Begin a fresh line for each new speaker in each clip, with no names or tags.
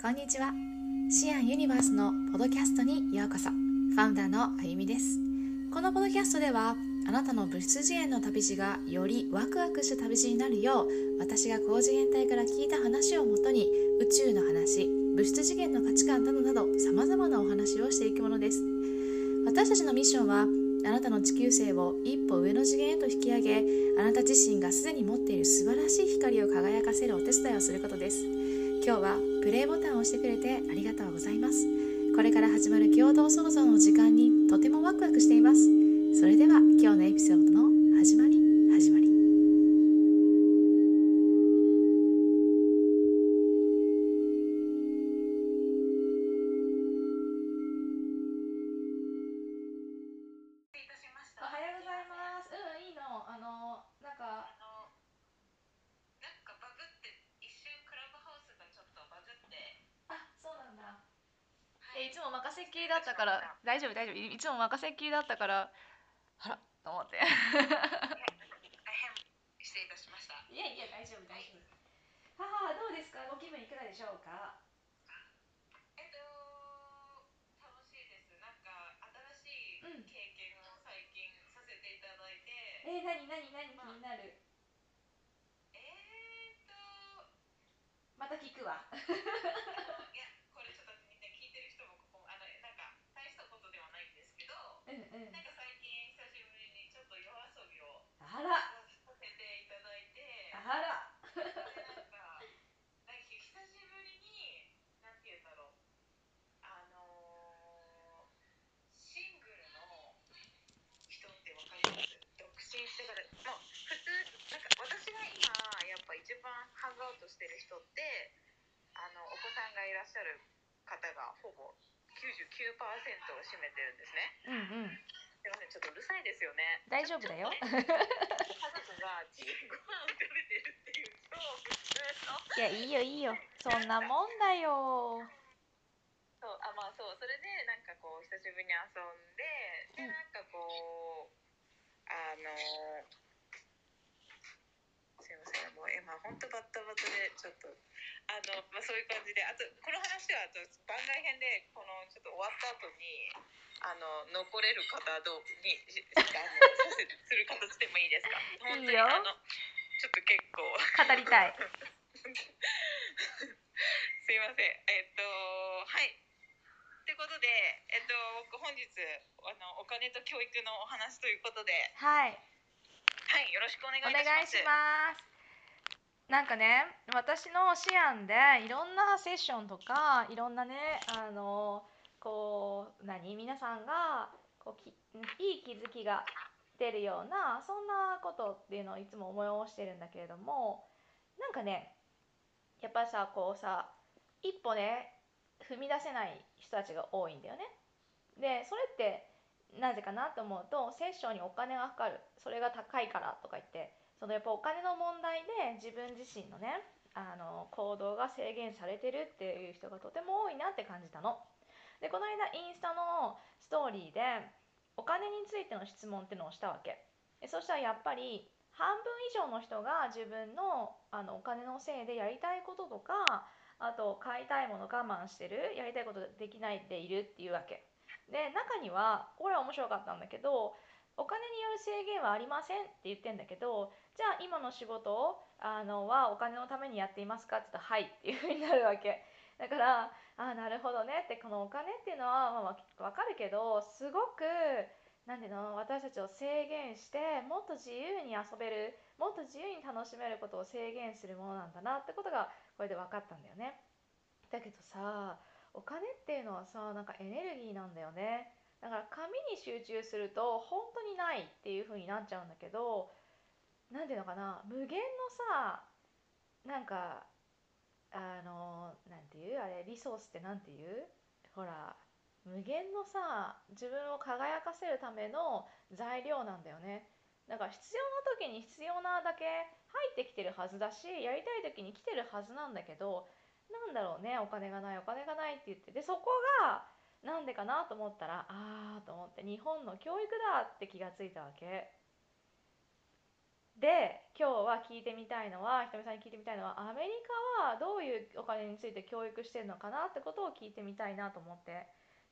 こんにちは。シアンユニバースのポドキャストにようこそ。ファウンダーのあゆみです。このポドキャストではあなたの物質次元の旅路がよりワクワクした旅路になるよう私が高次元体から聞いた話をもとに宇宙の話物質次元の価値観などなど様々なお話をしていくものです。私たちのミッションはあなたの地球星を一歩上の次元へと引き上げあなた自身がすでに持っている素晴らしい光を輝かせるお手伝いをすることです。今日はプレイボタンを押してくれてありがとうございます。これから始まる共同創造の時間にとてもワクワクしています。それでは今日のエピソードの
っ
たから大丈夫大丈夫。いいつも任せっきりだったからあらと思って。
大変失礼いたしました。
いやいや大丈夫大丈夫。はあどうですか？ご気分いかがでしょうか？
えっと、楽しいです。なんか、新し
うん
い経験を最近させていただいて、
えー、なになになに気になる？
えーっと、
また聞くわ
いや、これちょっとみんな聞いてる人もここ、あの、なんか、大したことではないんですけど、
うんうん。
なんか最近久しぶりにちょっと夜遊びを。
あら
させていただいて、
あら
でなんか、なんか久しぶりに、なんて言うんだろう、あのー、シングルの人ってわかります独身だから、もう普通、なんか私が今、やっぱ一番ハングアウトしてる人って、あの、お子さんがいらっしゃる方がほぼ99%を占めてるんですね。
うんうん。
すいません、ちょっとうるさいですよね。
大丈夫だよ。
ね家族がご飯を食べてるっていう超普通の
いやいいよいいよ。そんなもんだよ。
そうあまあそう。それでなんかこう久しぶりに遊んでで
うん。
なんかこうあのすいませんもう今本当バッタバタでちょっとあの、まあ、そういう感じであとこの話はあと番外編でこのちょっと終わった後にあの残れる方どうにしあのする形でもいいですか？本当に
いいよ
あのちょっと結構。
語りたい。
すいません。えっと、はい。ということで、えっと、僕本日、あの、お金と教育のお話ということで、
はい。
はい、よろしくお願いし
願
ます。
いしますなんかね私のシアンでいろんなセッションとかいろんなねあのこう何？皆さんがこうきいい気づきが出るようなそんなことっていうのをいつも思いしてるんだけれどもなんかねやっぱさこうさ一歩ね踏み出せない人たちが多いんだよね。でそれってなぜかなと思うとセッションにお金がかかるそれが高いからとか言ってそのやっぱお金の問題で自分自身のねあの行動が制限されてるっていう人がとても多いなって感じたの。でこの間インスタのストーリーでお金についての質問ってのをしたわけ。でそしたらやっぱり半分以上の人が自分のあのお金のせいでやりたいこととかあと買いたいもの我慢してるやりたいことできないでいるっていうわけ。で中にはこれは面白かったんだけどお金による制限はありませんって言ってんだけどじゃあ今の仕事をあのはお金のためにやっていますか？って言ったらはいっていうふうになるわけ。だからあなるほどねってこのお金っていうのは、まあ、わかるけどすごくなんていうの私たちを制限してもっと自由に遊べるもっと自由に楽しめることを制限するものなんだなってことがこれで分かったんだよね。だけどさお金っていうのはさなんかエネルギーなんだよね。だから紙に集中すると本当にないっていう風になっちゃうんだけどなんていうのかな無限のさなんかあのなんていうあれリソースってなんていう？ほら無限のさ自分を輝かせるための材料なんだよね。だから必要な時に必要なだけ入ってきてるはずだしやりたい時に来てるはずなんだけどなんだろうねお金がないお金がないって言って。でそこがなんでかなと思ったらああと思って日本の教育だって気がついたわけ。で今日は聞いてみたいのはひとみさんに聞いてみたいのはアメリカはどういうお金について教育してるのかなってことを聞いてみたいなと思って。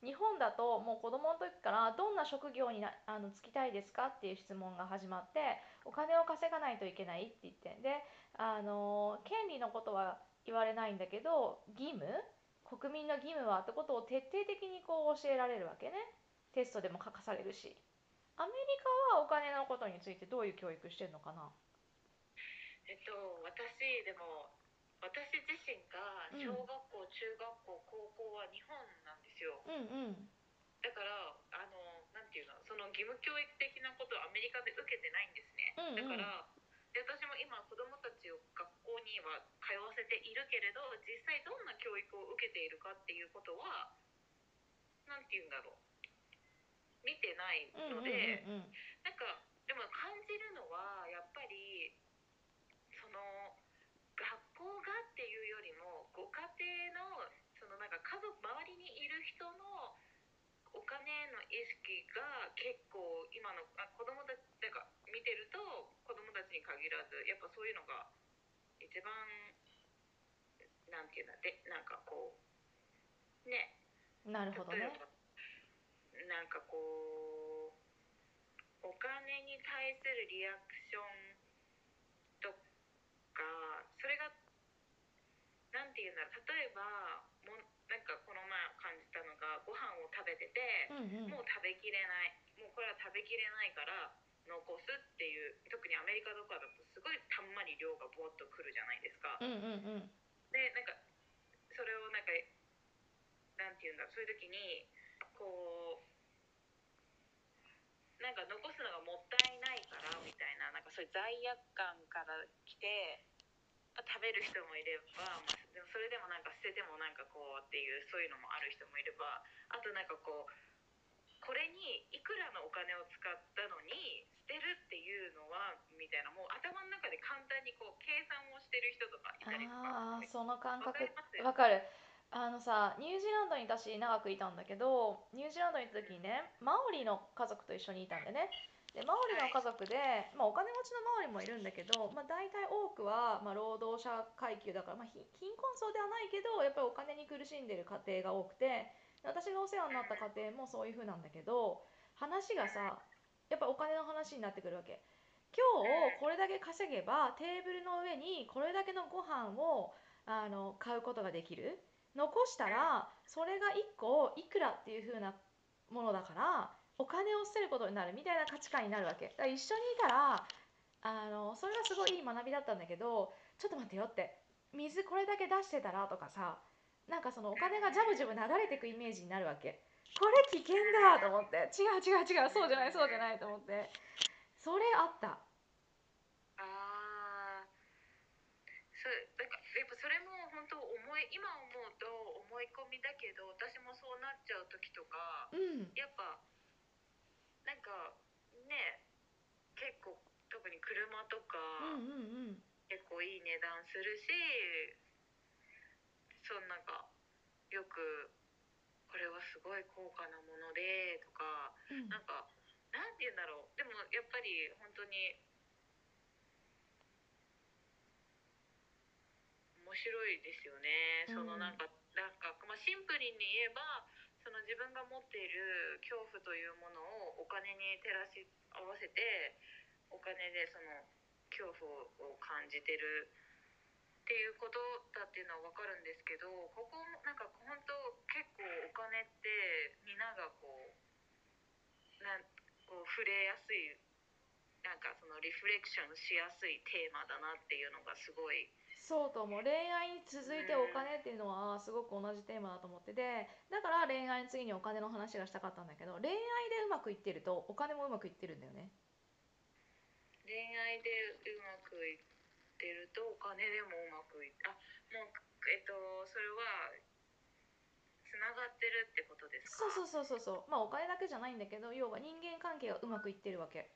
日本だともう子供の時からどんな職業になあの就きたいですかっていう質問が始まってお金を稼がないといけないって言ってであの権利のことは言われないんだけど義務国民の義務はってことを徹底的にこう教えられるわけね。テストでも書かされるし。アメリカはお金のことについてどういう教育してるのかな。
えっと私でも私自身が
うん。
小学校、中学校高校は日本なんですよ。
うんうん。
だからあのなんていうのその義務教育的なことをアメリカで受けてないんですね、
うんうん。
だからで私も今子供たちを学校には通わせているけれど実際どんな教育を受けているかっていうことはなんていうんだろう。見てない
うんうんうん
ので、
うん。
なんかでも感じるのはやっぱりその学校がっていうよりもご家庭のそのなんか家族周りにいる人のお金への意識が結構今のあ子供たちなんか見てると子供たちに限らずやっぱそういうのが一番なんていうんだでなんかこうね。
なるほどね。
なんかこうお金に対するリアクションとかそれがなんていうんだろう例えばもうなんかこの前感じたのがご飯を食べてて
うんうん。
もう食べきれない。もうこれは食べきれないから残すっていう特にアメリカとかだとすごいたんまり量がボッとくるじゃないですか。
うんうんうん。
でなんかそれをなんかなんていうんだそういう時にこうなんか残すのがもったいないからみたいななんかそういう罪悪感から来てまあ食べる人もいれば、まあ、でもそれでもなんか捨ててもなんかこうっていうそういうのもある人もいればあとなんかこうこれにいくらのお金を使ったのに捨てるっていうのはみたいなもう頭の中で簡単にこう計算をしてる人とかいたりとか
ああその感覚わかる。あのさニュージーランドに私長くいたんだけどニュージーランドに行った時にねマオリの家族と一緒にいたんでねでマオリの家族で、まあ、お金持ちのマオリもいるんだけど、まあ、大体多くは、まあ、労働者階級だから、まあ、ひ貧困層ではないけどやっぱりお金に苦しんでる家庭が多くて私がお世話になった家庭もそういう風なんだけど話がさやっぱお金の話になってくるわけ。今日これだけ稼げばテーブルの上にこれだけのご飯をあの買うことができる。残したらそれが1個いくらっていう風なものだからお金を捨てることになるみたいな価値観になるわけ。だから一緒にいたらあのそれはすごいいい学びだったんだけどちょっと待ってよって水これだけ出してたらとかさなんかそのお金がジャブジャブ流れてくイメージになるわけ。これ危険だと思って。違う違う違うそうじゃないそうじゃないと思って。それあった。
ああそうだからやっぱそれも本当思い今思うと思い込みだけど私もそうなっちゃう時とか
うん。
やっぱかね結構特に車とか、
うんうんうん。
結構いい値段するしそんなんかよくこれはすごい高価なものでとか
うん。
なんかなんて言うんだろう。でもやっぱり本当に面白いですよね、そのなんかなんか、まあ、シンプルに言えばその自分が持っている恐怖というものをお金に照らし合わせてお金でその恐怖を感じてるっていうことだっていうのは分かるんですけどここもなんか本当結構お金ってみんながこうなんこう触れやすいなんかそのリフレクションしやすいテーマだなっていうのがすごい
そうと思う。恋愛に続いてお金っていうのはすごく同じテーマだと思っててだから恋愛の次にお金の話がしたかったんだけど恋愛でうまくいってるとお金もうまくいってるんだよね。
恋愛でうまくいってるとお金でもうまくいあもうえっとそれはつながってるってことですか？
そうそうそうそうそう。まあお金だけじゃないんだけど要は人間関係がうまくいってるわけ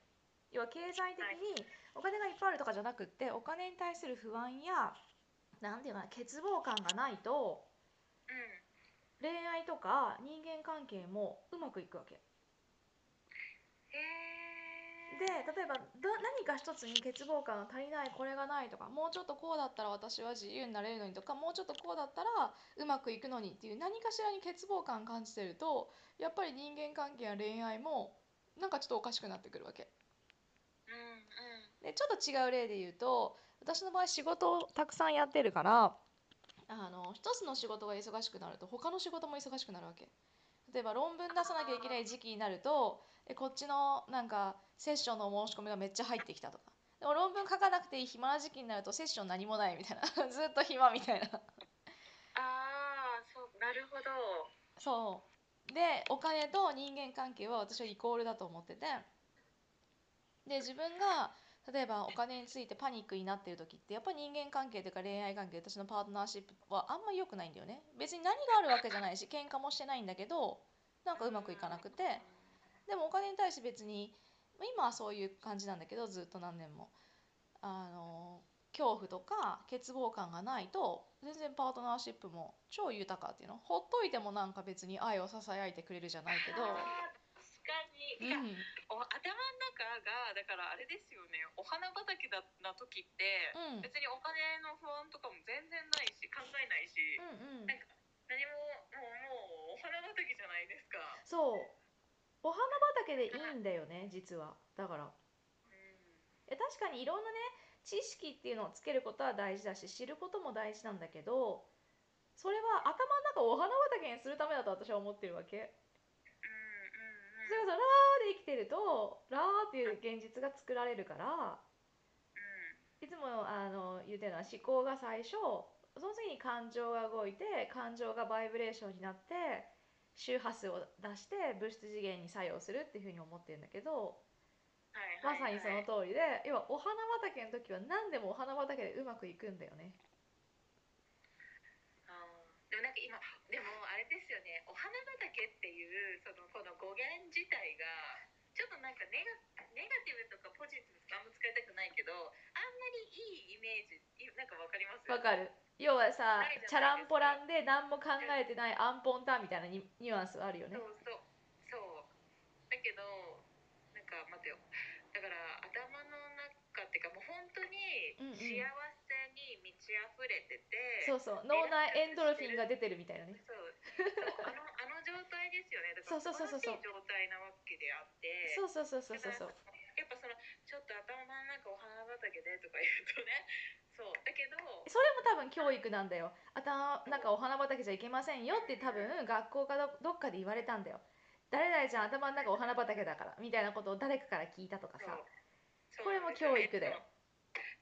要は経済的にお金がいっぱいあるとかじゃなくってお金に対する不安やなんていうかな欠乏感がないと
うん。
恋愛とか人間関係もうまくいくわけ。
へ
で例えばど何か一つに欠乏感が足りないこれがないとかもうちょっとこうだったら私は自由になれるのにとかもうちょっとこうだったらうまくいくのにっていう何かしらに欠乏感感じてるとやっぱり人間関係や恋愛もなんかちょっとおかしくなってくるわけ。でちょっと違う例で言うと私の場合仕事をたくさんやってるからあの一つの仕事が忙しくなると他の仕事も忙しくなるわけ。例えば論文出さなきゃいけない時期になるとえこっちのなんかセッションの申し込みがめっちゃ入ってきたとか。でも論文書かなくていい暇な時期になるとセッション何もないみたいな。ずっと暇みたいな。
ああそうなるほど。
そう。でお金と人間関係は私はイコールだと思ってて。で自分が例えばお金についてパニックになってる時ってやっぱり人間関係というか恋愛関係私のパートナーシップはあんまり良くないんだよね。別に何があるわけじゃないし喧嘩もしてないんだけどなんかうまくいかなくて。でもお金に対して別にまあ今はそういう感じなんだけどずっと何年も。あの恐怖とか欠乏感がないと全然パートナーシップも超豊かっていうの。ほっといてもなんか別に愛をささやいてくれるじゃないけど、うん、
お頭の中がだからあれですよね。お花畑だな時って、
うん。
別にお金の不安とかも全然ないし考えないし、
うんうん。
なんか何ももうもうお花畑じゃないですか。
そう。お花畑でいいんだよね実は。だから。
うん。
え確かにいろんなね知識っていうのをつけることは大事だし知ることも大事なんだけどそれは頭の中をお花畑にするためだと私は思ってるわけ。
うん
それこそラーで生きてるとラーっていう現実が作られるからいつもあの言ってるのは思考が最初その次に感情が動いて感情がバイブレーションになって周波数を出して物質次元に作用するっていうふうに思ってるんだけどまさにその通りで要はお花畑の時は何でもお花畑でうまくいくんだよね。
あーでもなんか今でもあれですよね。お花畑そのこの語源自体がちょっとなんかネガネガティブとかポジティブとかあんま使いたくないけどあんまりいいイメージいなんかわかります？
わかる。要はさチャランポランで何も考えてないアンポンタンみたいなニニュアンスあるよね。
そうそうそう。だけどなんか待てよ。だから頭の中っていうかもう本当に
うんうん。
幸せに満ち溢れてて、
そうそう。脳内エンドルフィンが出てるみたいなね。
そう。そう。あのですよね。だから
そうそうそうそう。
状態なわけであって。
そうそうそうそうそう。そう
やっぱそのちょっと頭の中お花畑でとか言うとね。そう。だけど
それも多分教育なんだよ。頭なんかお花畑じゃいけませんよって多分学校かどどっかで言われたんだよ。誰々ちゃん頭の中お花畑だからみたいなことを誰かから聞いたとかさ。
そう。
これも教育だよ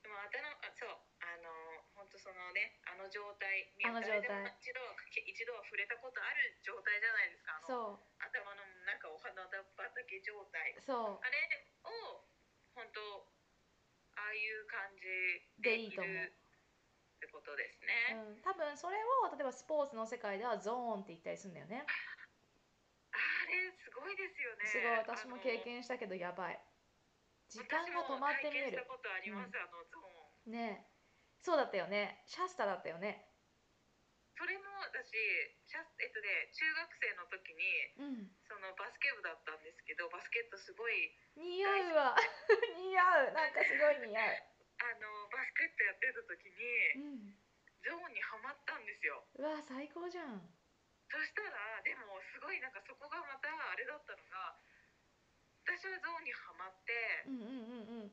でも頭あそうあの本当そのねあの状態に
あの状態。
一度は一度は触れたことある状態じゃないですか
そ
頭の中お花畑状態。
う。そ
あれを本当ああいう感じ
でいいと思う。
るってことです
う、
ね。
うん、多分それを例えばスポーツの世界ではゾーンって言ったりするんだよね。
あれすごいですよね。
すごい。私も経験したけどやばい。時間が止まって見える。ね。えそうだったよね。シャスタだったよね。
それも私シャえっとね中学生の時に
うん。
そのバスケ部だったんですけどバスケットすごい
似合うわ。似合う。なんかすごい似合
あのバスケットやってた時
う
に
うん。
ゾーンにはまったんですよ。
うわ最高じゃん。
そしたらでもすごいなんかそこがまたあれだったのが私はゾーンにはまって
うんうんうんうん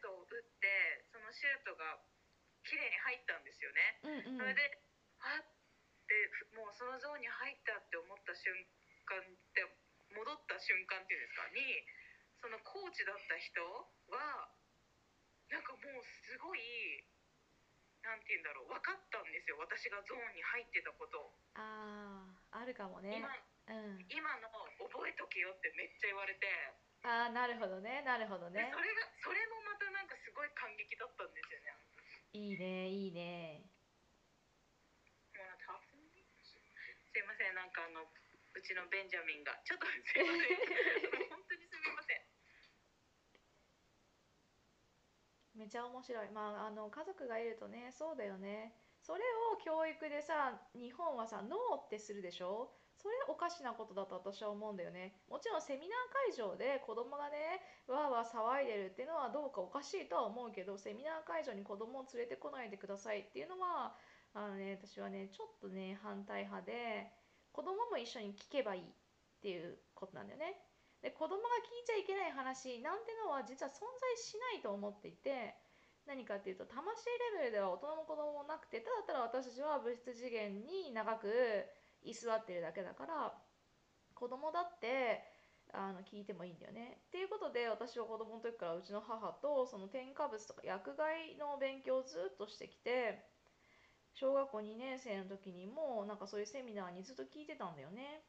ートを打ってそのシュートが綺麗に入ったんですよね。
うんうん。
それであってもうそのゾーンに入ったって思った瞬間って戻った瞬間っていうんですか？にそのコーチだった人はなんかもうすごいなんて言うんだろう分かったんですよ。私がゾーンに入ってたこと
あーあるかもね。
今
うん。
今の覚えとけよってめっちゃ言われて、
ああなるほどね。なるほどね。
でそれがそれもまたなんかすごい感激だったんですよね。
いいねいいね。
すいませんなんかあのうちのベンジャミンがちょっとすいません。本当にすみません。
めちゃ面白い。まああの家族がいるとねそうだよね。そそれを教育でさ日本はさノーってするでしょ？それおかしなことだと私は思うんだよね。もちろんセミナー会場で子供がねわーわー騒いでるっていうのはどうかおかしいとは思うけどセミナー会場に子供を連れてこないでくださいっていうのはあのね私はねちょっとね反対派で子供も一緒に聞けばいいっていうことなんだよね。で子供が聞いちゃいけない話なんてのは実は存在しないと思っていて何かっていうと魂レベルでは大人も子供もなくてただただ私たちは物質次元に長く居座ってるだけだから子供だってあの聞いてもいいんだよね。っていうことで私は子供の時からうちの母とその添加物とか薬害の勉強をずっとしてきて小学校2年生の時にもなんかそういうセミナーにずっと聞いてたんだよね。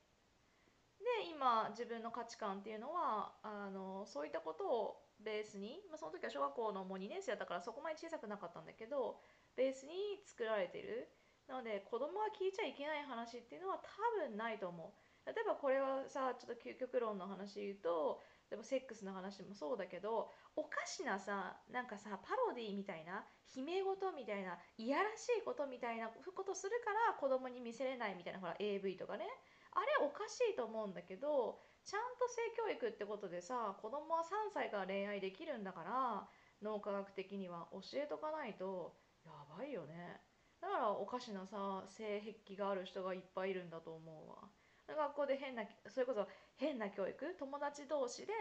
で今自分の価値観っていうのはあのそういったことをベースに、まあ、その時は小学校のもう2年生だったからそこまで小さくなかったんだけどベースに作られてるなので子供が聞いちゃいけない話っていうのは多分ないと思う。例えばこれはさちょっと究極論の話言うとでもセックスの話もそうだけどおかしなさなんかさパロディみたいな悲鳴事みたいないやらしいことみたいなことするから子供に見せれないみたいなほら AV とかね。あれおかしいと思うんだけどちゃんと性教育ってことでさ子供は3歳から恋愛できるんだから脳科学的には教えとかないとやばいよね。だからおかしなさ性癖がある人がいっぱいいるんだと思うわ。学校で変なそれこそ変な教育？友達同士で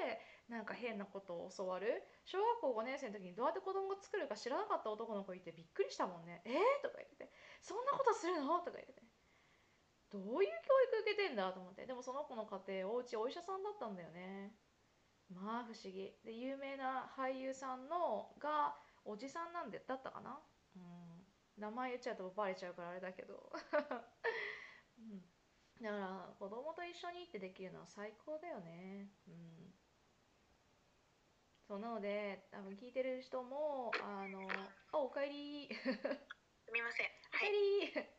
なんか変なことを教わる？小学校5年生の時にどうやって子供が作るか知らなかった男の子いてびっくりしたもんね「えー?」とか言って「そんなことするの?」とか言って。どういう教育受けてんだと思って。でもその子の家庭おうちお医者さんだったんだよね。まあ不思議。で有名な俳優さんのがおじさんなんでだったかな？名前言っちゃうとバレちゃうからあれだけど、うん、だから子供と一緒にってできるのは最高だよね。うん。そうなので多分聞いてる人もあのあおかえり。
すみません。
おかえり、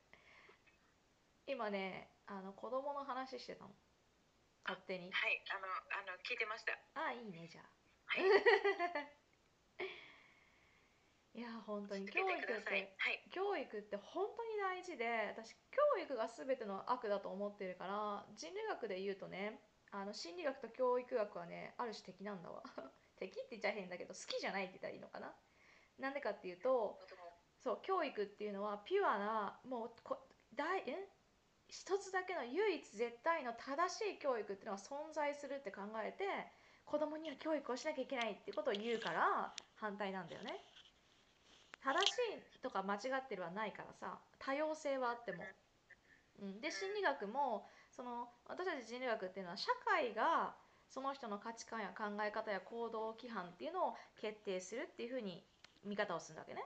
今ねあの子供の話してたの。勝手に。
はい。あのあの聞いてました。
あいいねじゃあ。
はい
いや本当に。教育って
はい。
教育って本当に大事で私教育が全ての悪だと思ってるから人類学で言うとねあの心理学と教育学はねある種敵なんだわ。敵って言っちゃ変だけど好きじゃないって言ったらいいのかな。なんでかっていうとそう教育っていうのはピュアなもうこ大え？一つだけの唯一絶対の正しい教育っていうのが存在するって考えて子供には教育をしなきゃいけないってことを言うから反対なんだよね正しいとか間違ってるはないからさ多様性はあっても、うん、で心理学もその私たち人類学っていうのは社会がその人の価値観や考え方や行動規範っていうのを決定するっていうふうに見方をするわけね。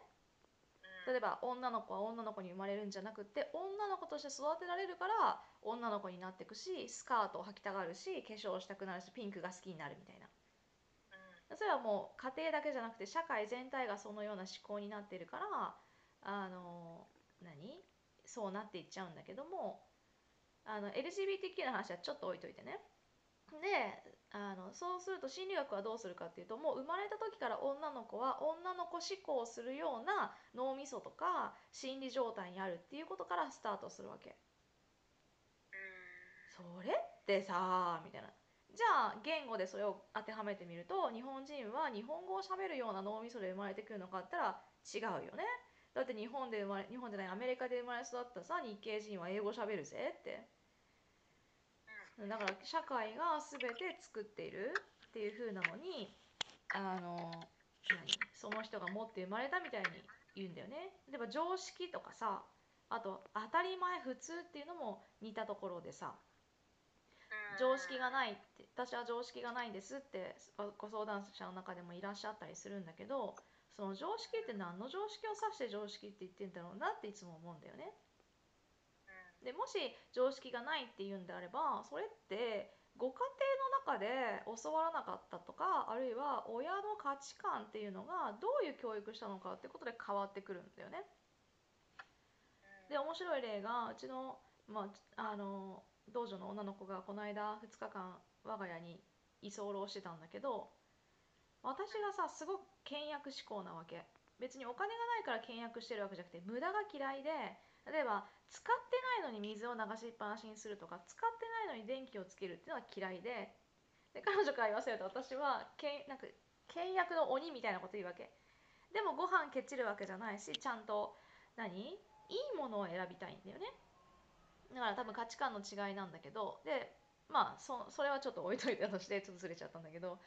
例えば女の子は女の子に生まれるんじゃなくって女の子として育てられるから女の子になっていくしスカートを履きたがるし化粧したくなるしピンクが好きになるみたいな。それはもう家庭だけじゃなくて社会全体がそのような思考になってるからあの何？そうなっていっちゃうんだけどもあの LGBTQ の話はちょっと置いといてね。であのそうすると心理学はどうするかっていうともう生まれた時から女の子は女の子思考をするような脳みそとか心理状態にあるっていうことからスタートするわけ。それってさみたいなじゃあ言語でそれを当てはめてみると日本人は日本語をしゃべるような脳みそで生まれてくるのかったら違うよね。だって日本で生まれ日本じゃないアメリカで生まれ育ったさ日系人は英語しゃべるぜって。だから社会が全て作っているっていう風なのにあの何？その人が持って生まれたみたいに言うんだよね。例えば常識とかさあと当たり前普通っていうのも似たところでさ常識がないって私は常識がないんですってご相談者の中でもいらっしゃったりするんだけどその常識って何の常識を指して常識って言ってんだろうなっていつも思うんだよね。でもし常識がないっていうんであればそれってご家庭の中で教わらなかったとかあるいは親の価値観っていうのがどういう教育したのかってことで変わってくるんだよね。で面白い例がうちの,、まあ、あの道女の女の子がこの間2日間我が家に居候してたんだけど私がさすごく倹約志向なわけ。別にお金がないから倹約してるわけじゃなくて無駄が嫌いで例えば使ってないのに水を流しっぱなしにするとか使ってないのに電気をつけるっていうのは嫌いで。で彼女から言わせると私はけんなんか倹約の鬼みたいなこと言うわけ。でもご飯けちるわけじゃないしちゃんと何？いいものを選びたいんだよね。だから多分価値観の違いなんだけどでまあそそれはちょっと置いといたとしてちょっとずれちゃったんだけど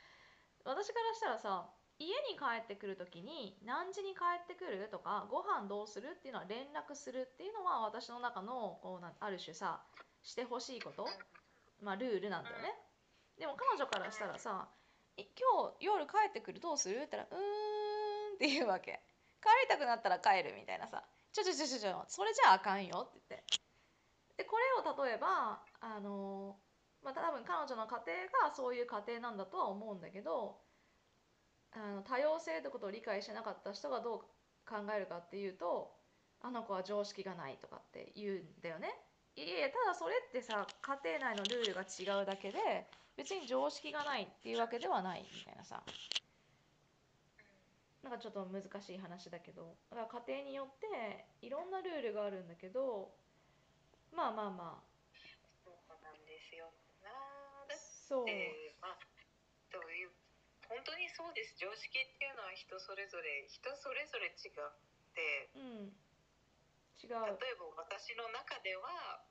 私からしたらさ家に帰ってくる時に何時に帰ってくるとかご飯どうするっていうのは連絡するっていうのは私の中のこうなある種さしてほしいことまあルールなんだよね。でも彼女からしたらさ「今日夜帰ってくるどうする?」って言ったら「うーん」って言うわけ。帰りたくなったら帰るみたいなさ「ちょちょちょちょちょそれじゃああかんよ」って言って。でこれを例えばあのまあ多分彼女の家庭がそういう家庭なんだとは思うんだけどあの多様性ってことを理解してなかった人がどう考えるかっていうとあの子は常識がないとかって言うんだよね。いやいやただそれってさ家庭内のルールが違うだけで別に常識がないっていうわけではないみたいなさなんかちょっと難しい話だけどだから家庭によっていろんなルールがあるんだけどまあまあま
そうなんですよ。な
あ
だっ
そう
てまあどういう本当にそうです。常識っていうのは人それぞれ人それぞれ違って
うん。違
例え
う
ば私の中では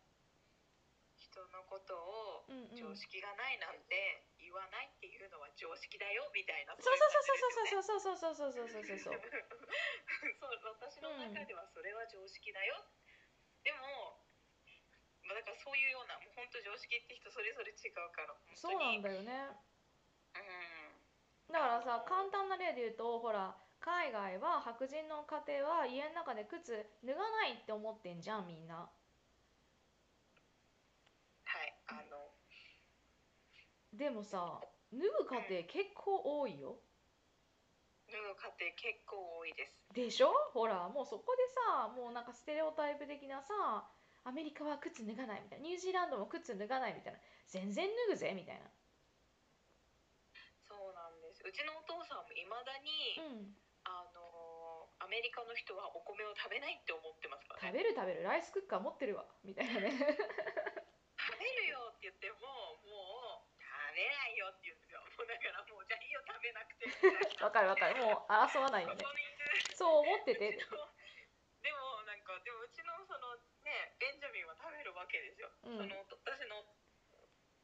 人のことを
うんうん。
常識がないなんて言わないっていうのは常識だよみたいな
そうそうそうそうそうそうそうそうそうそうそう。そう
そう私の中ではそれは常識だよ、でもまあだからそういうようなもう本当常識って人それぞれ違うから本当に。
そうなんだよね。
うん。
だからさ簡単な例で言うとほら海外は白人の家庭は家の中で靴脱がないって思ってんじゃんみんな。
はいあの。
でもさ脱ぐ家庭結構多いよ。
脱ぐ家庭結構多いです。
でしょ？ほらもうそこでさもうなんかステレオタイプ的なさアメリカは靴脱がないみたいな。ニュージーランドも靴脱がないみたいな。全然脱ぐぜみたいな。
そうなんです。うちのお父さんもいまだに、
うん。
あのアメリカの人はお米を食べないって思ってますから
食
ね
べる食べる。ライスクッカー持ってるわ。みたいなね。
食べるよって言ってももう食べないよって言うんですよ。もうだからもうじゃあいいよ食べなくて。
わかるわかる。もう争わないよね。
そ
う思ってて
でもなんかでもうちのそのねベンジャミンは食べるわけですよ、
うん。
その私の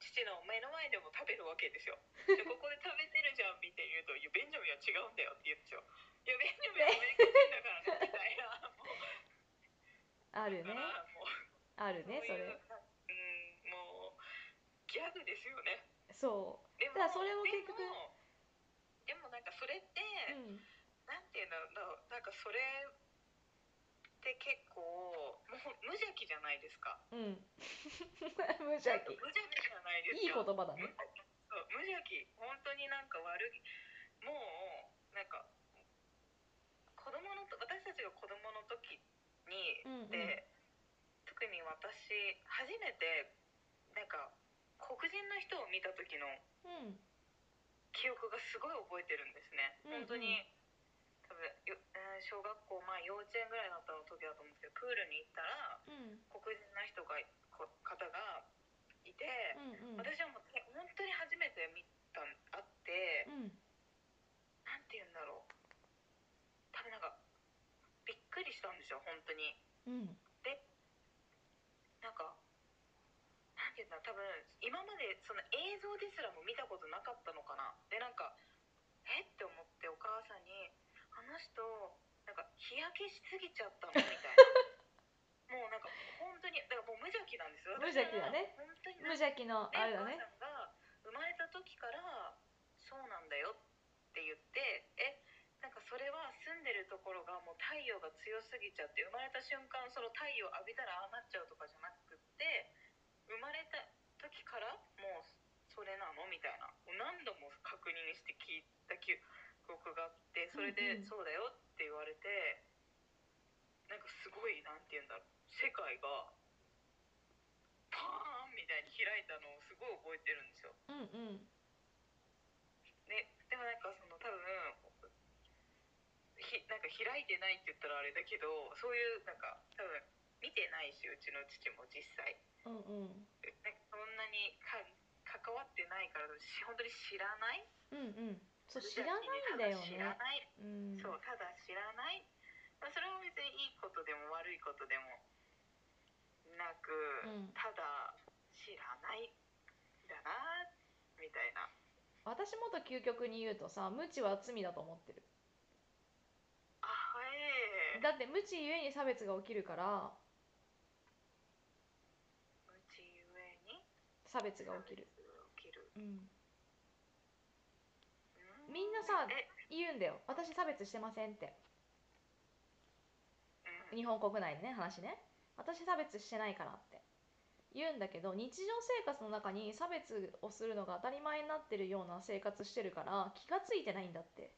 父の目の前でも食べるわけですよ。でここで食べてるじゃんみたいに言うと「いやベンジャミンは違うんだよ」って言うんですよ「いやベンジャミンはアメリカ人だからね」みたいなもう。
あるね。あるねそれ。
うんもうギャグですよね。
そ
でも
それを結局
でもなんかそれって、
ううん。
なんていうんだろうななんかそれって結構もう無邪気じゃないですか。
うん。無邪気。
無邪気じゃないですか
いい言葉だね。
そう無邪気。本当になんか悪い。もうなんか子供のと私たちが子供の時に、
うんうん。
で特に私初めてなんか黒人の人を見た時の
うん。
記憶がすごい覚えてるんですね、
うんうん。
本当に小学校まあ幼稚園ぐらいだったの時だと思うんですけどプールに行ったら
うん。
黒人の人がこ方がいて、
うんうん。
私はもうえ本当に初めて見た会って
うん。
なんて言うんだろう。多分なんかびっくりしたんですよ本当に。
うん。
なんかなんて言うんだ多分今までその映像ですらも見たことなかったのかな。でなんかえ？って思ってお母さんに「あの人なんか日焼けしすぎちゃったの?」みたいな。もうなんか本当にだからもう無邪気なんですよ。
無邪気だね。
本当に
無邪気の
で
あれだね。
お母さんが生まれた時からそうなんだよって言ってえなんかそれは住んでるところがもう太陽が強すぎちゃって生まれた瞬間その太陽浴びたらああなっちゃうとかじゃなくって生まれた時からもうそれなのみたいな。何度も確認して聞いた記憶があってそれでそうだよって言われてなんかすごいなんて言うんだろう。世界がパーンみたいに開いたのをすごい覚えてるんですよ。
うんうん。
ででもなんかその多分日ひなんか開いてないって言ったらあれだけどそういうなんか多分見てないしうちの父も実際。
うんうん。
なんかそんなにか関わってないからし本当に知らない
うんうんそう知らないんだよ
知ら
ね
ない。
うん。
そうただ知らない、まあ、それも別にいいことでも悪いことでもなく、
うん。
ただ知らないんだなみたいな。
私もっと究極に言うとさ無知は罪だと思ってる。
あええ。
だって無知ゆえに差別が起きるから。
うちゆえに？
差別が起きる、
起きる。
うん、
うん
みんなさ
え
言うんだよ。私差別してませんって。
うん。
日本国内でね話ね。私差別してないからって。言うんだけど日常生活の中に差別をするのが当たり前になってるような生活してるから気がついてないんだって。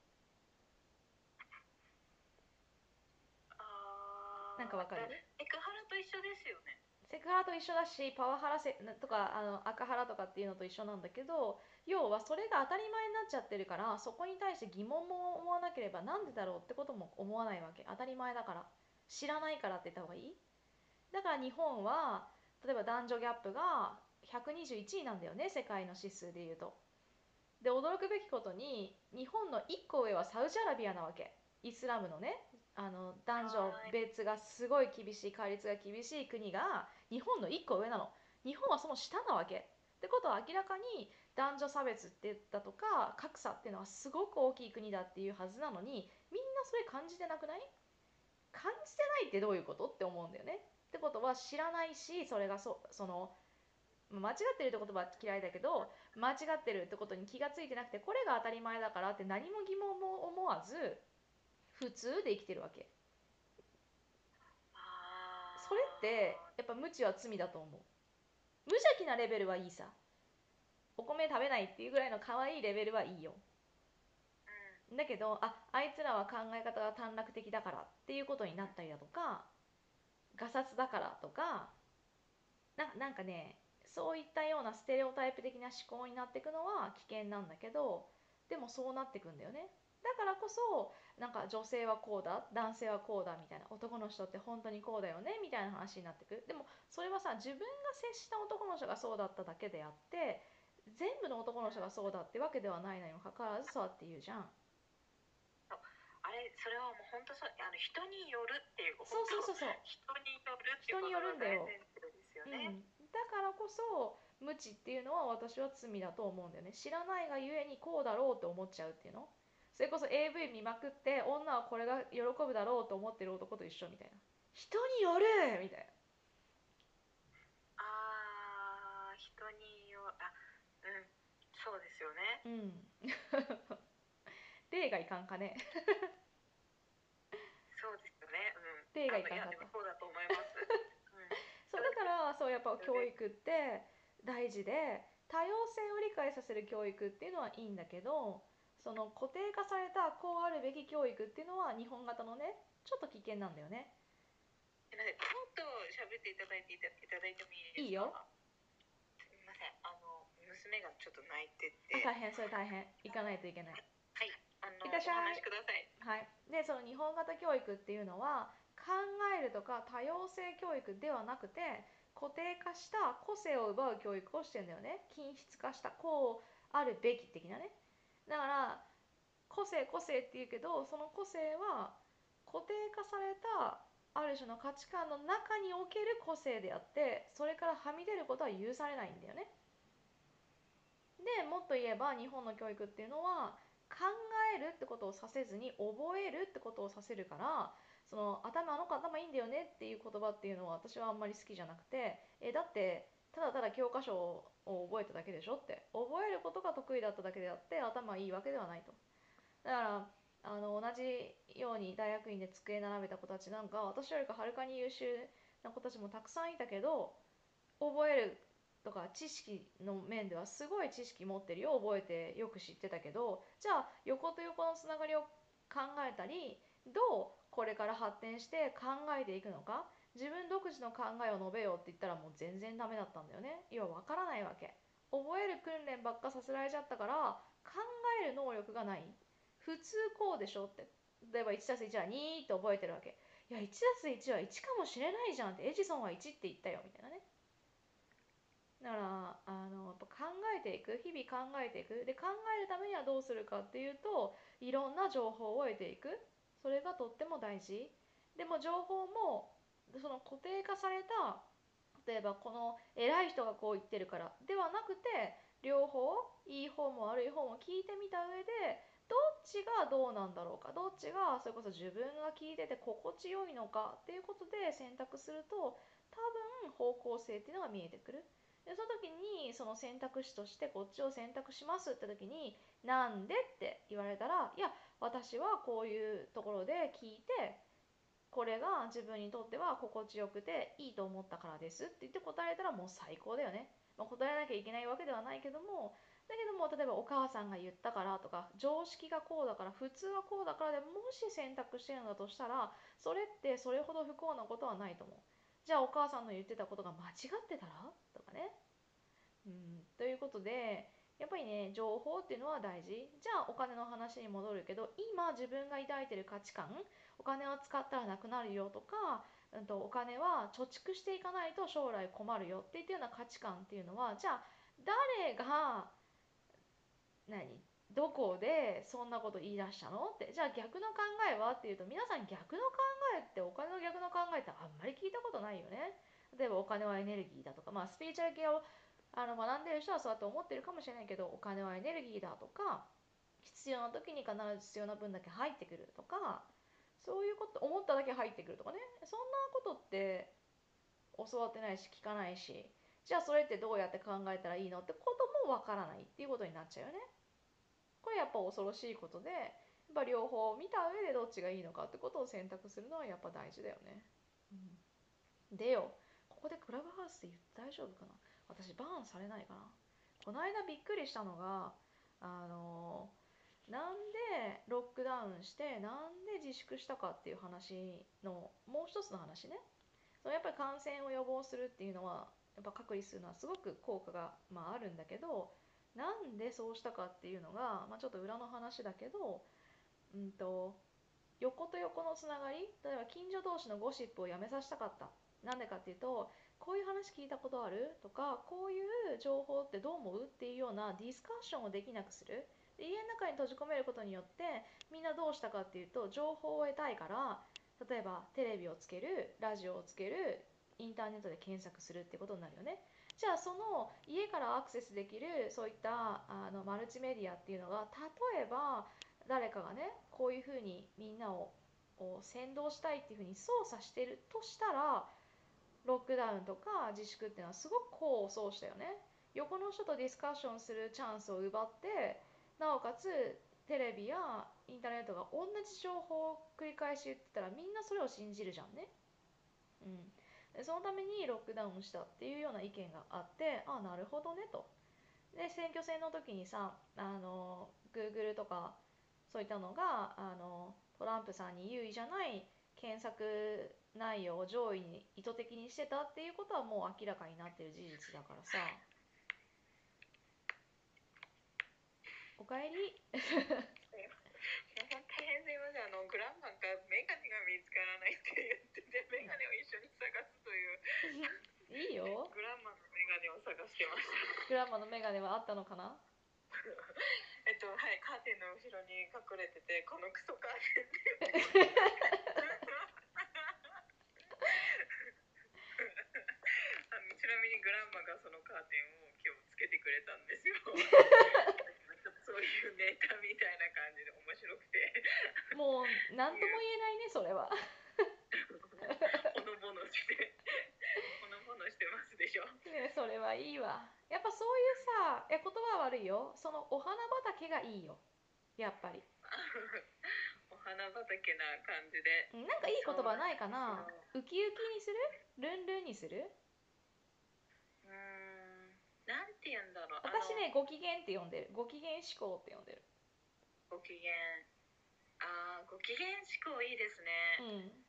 なんかわかる？
エクハラと一緒ですよね
セクハラと一緒だしパワハラせとかあの赤ハラとかっていうのと一緒なんだけど要はそれが当たり前になっちゃってるからそこに対して疑問も思わなければなんでだろうってことも思わないわけ。当たり前だから。知らないからって言った方がいい？だから日本は例えば男女ギャップが121位なんだよね世界の指数でいうと。で驚くべきことに日本の1個上はサウジアラビアなわけ。イスラムのね。あの男女別がすごい厳しい戒律が厳しい国が日本の1個上なの。日本はその下なわけ。ってことは明らかに男女差別って言ったとか格差っていうのはすごく大きい国だっていうはずなのにみんなそれ感じてなくない？感じてないってどういうことって思うんだよね。ってことは知らないしそれがそその間違ってるって言葉は嫌いだけど間違ってるってことに気がついてなくてこれが当たり前だからって何も疑問も思わず普通で生きてるわけ。それってやっぱ無知は罪だと思う。無邪気なレベルはいいさ。お米食べないっていうぐらいの可愛いレベルはいいよ。
うん。
だけどああいつらは考え方が短絡的だからっていうことになったりだとかガサツだからとかななんかねそういったようなステレオタイプ的な思考になっていくのは危険なんだけどでもそうなっていくんだよねだからこそなんか女性はこうだ男性はこうだみたいな男の人って本当にこうだよねみたいな話になってくる。でもそれはさ自分が接した男の人がそうだっただけであって全部の男の人がそうだってわけではないのにもかかわらずそうやって言うじゃん。
あれそれはもう本当そうあの人によるっていう
そうそうそうそう、
人によるっていう
人によるんだよ。
ことが大前提ですよ
う
ね、
ん、だからこそ無知っていうのは私は罪だと思うんだよね。知らないがゆえにこうだろうって思っちゃうっていうのそれこそ AV 見まくって女はこれが喜ぶだろうと思ってる男と一緒みたいな。人によるみたい
ああ人によあうん。そうですよね。
なうん。例がいかんかね。
そうですよね。うん。
手がいかん
あ
かった
そうだと思います、うん。
そうだからそうやっぱ教育って大事で多様性を理解させる教育っていうのはいいんだけどその固定化されたこうあるべき教育っていうのは日本型のねちょっと危険なんだよね。
すいませんちょっと喋っていただいていただいてもいいですか？
いいよ。
すみません。あの娘がちょっと泣いて
あ
て。
大変それ大変。行かないといけない。
はい。あの
いらっしゃい
お話しください。
はい、でその日本型教育っていうのは考えるとか多様性教育ではなくて固定化した個性を奪う教育をしてんだよね。均質化したこうあるべき的なねだから個性個性って言うけどその個性は固定化されたある種の価値観の中における個性であってそれからはみ出ることは許されないんだよね。でもっと言えば日本の教育っていうのは考えるってことをさせずに覚えるってことをさせるからその頭あの子頭いいんだよねっていう言葉っていうのは私はあんまり好きじゃなくてえだってただただ教科書をを覚えただけでしょって。覚えることが得意だっただけであって頭いいわけではないと。だからあの同じように大学院で机並べた子たちなんか私よりかはるかに優秀な子たちもたくさんいたけど覚えるとか知識の面ではすごい知識持ってるよ。覚えてよく知ってたけどじゃあ横と横のつながりを考えたりどうこれから発展して考えていくのか。自分独自の考えを述べようって言ったらもう全然ダメだったんだよね。要は分からないわけ。覚える訓練ばっかさせられちゃったから考える能力がない。普通こうでしょって。例えば 1+1 は2って覚えてるわけ。いや 1+1 は1かもしれないじゃんって。エジソンは1って言ったよみたいなね。だからあのやっぱ考えていく。日々考えていく。で考えるためにはどうするかっていうといろんな情報を得ていく。それがとっても大事。でも情報もその固定化された例えばこの偉い人がこう言ってるからではなくて両方いい方も悪い方も聞いてみた上でどっちがどうなんだろうかどっちがそれこそ自分が聞いてて心地よいのかっていうことで選択すると多分方向性っていうのが見えてくる。でその時にその選択肢としてこっちを選択しますって時に「なんで?」って言われたら「いや私はこういうところで聞いてこれが自分にとっては心地よくていいと思ったからです」って言って答えたらもう最高だよね。まあ、答えなきゃいけないわけではないけどもだけども例えばお母さんが言ったからとか常識がこうだから普通はこうだからでもし選択してるのだとしたらそれってそれほど不幸なことはないと思う。じゃあお母さんの言ってたことが間違ってたら？とかね。うん、ということでやっぱりね情報っていうのは大事。じゃあお金の話に戻るけど今自分が抱いてる価値観お金を使ったらなくなるよとか、うんと、お金は貯蓄していかないと将来困るよっていったような価値観っていうのはじゃあ誰が何どこでそんなこと言い出したのってじゃあ逆の考えはっていうと皆さん逆の考えってお金の逆の考えってあんまり聞いたことないよね。例えばお金はエネルギーだとかまあスピリチュアル系をあの学んでる人はそうやって思ってるかもしれないけどお金はエネルギーだとか必要な時に必ず必要な分だけ入ってくるとかそういうこと思っただけ入ってくるとかねそんなことって教わってないし聞かないしじゃあそれってどうやって考えたらいいのってこともわからないっていうことになっちゃうよね。これやっぱ恐ろしいことでやっぱ両方見た上でどっちがいいのかってことを選択するのはやっぱ大事だよね。うん、でよここでクラブハウスで言って大丈夫かな？私バーンされないかな。この間びっくりしたのがあのなんでロックダウンしてなんで自粛したかっていう話のもう一つの話ね。そのやっぱり感染を予防するっていうのはやっぱ隔離するのはすごく効果が、まあ、あるんだけどなんでそうしたかっていうのが、まあ、ちょっと裏の話だけど、うんと、横と横のつながり例えば近所同士のゴシップをやめさせたかった。なんでかっていうとこういう話聞いたことある？とかこういう情報ってどう思う？っていうようなディスカッションをできなくする。家の中に閉じ込めることによってみんなどうしたかっていうと情報を得たいから例えばテレビをつけるラジオをつけるインターネットで検索するってことになるよね。じゃあその家からアクセスできるそういったあのマルチメディアっていうのが例えば誰かがねこういうふうにみんなを先導したいっていうふうに操作してるとしたらロックダウンとか自粛っていうのはすごく功を奏したよね。横の人とディスカッションするチャンスを奪ってなおかつテレビやインターネットが同じ情報を繰り返し言ってたらみんなそれを信じるじゃんね。うん。そのためにロックダウンしたっていうような意見があってあなるほどねと。で選挙戦の時にさあの Google とかそういったのがあのトランプさんに優位じゃない検索内容を上位に意図的にしてたっていうことはもう明らかになってる事実だからさ。おかえり
大変すいません。あのグランマンがメガネが見つからないって言っててメガネを一緒に探すという。
いいよ。
グランマンのメガネを探してました
グランマのメガネはあったのかな？
えっとはいカーテンの後ろに隠れててこのクソカーテンってあのちなみにグランマがそのカーテンを今日つけてくれたんですよ。そういうネタみたいな感じで面白くて。
もう何とも言えないねそれは。
ほのぼのして。ほのぼのしてますでしょ。
ねそれはいいわ。やっぱそういうさえ言葉悪いよ。そのお花畑がいいよ。やっぱり。
お花畑な感じで。
なんかいい言葉ないかな。ウキウキにする？ルンルンにする
うーんなんて言うんだろう。
私ね
あの
ご機嫌って呼んでる。ご機嫌思考って呼んでる。
ご機嫌。あーご機嫌思考いいですね。
うん。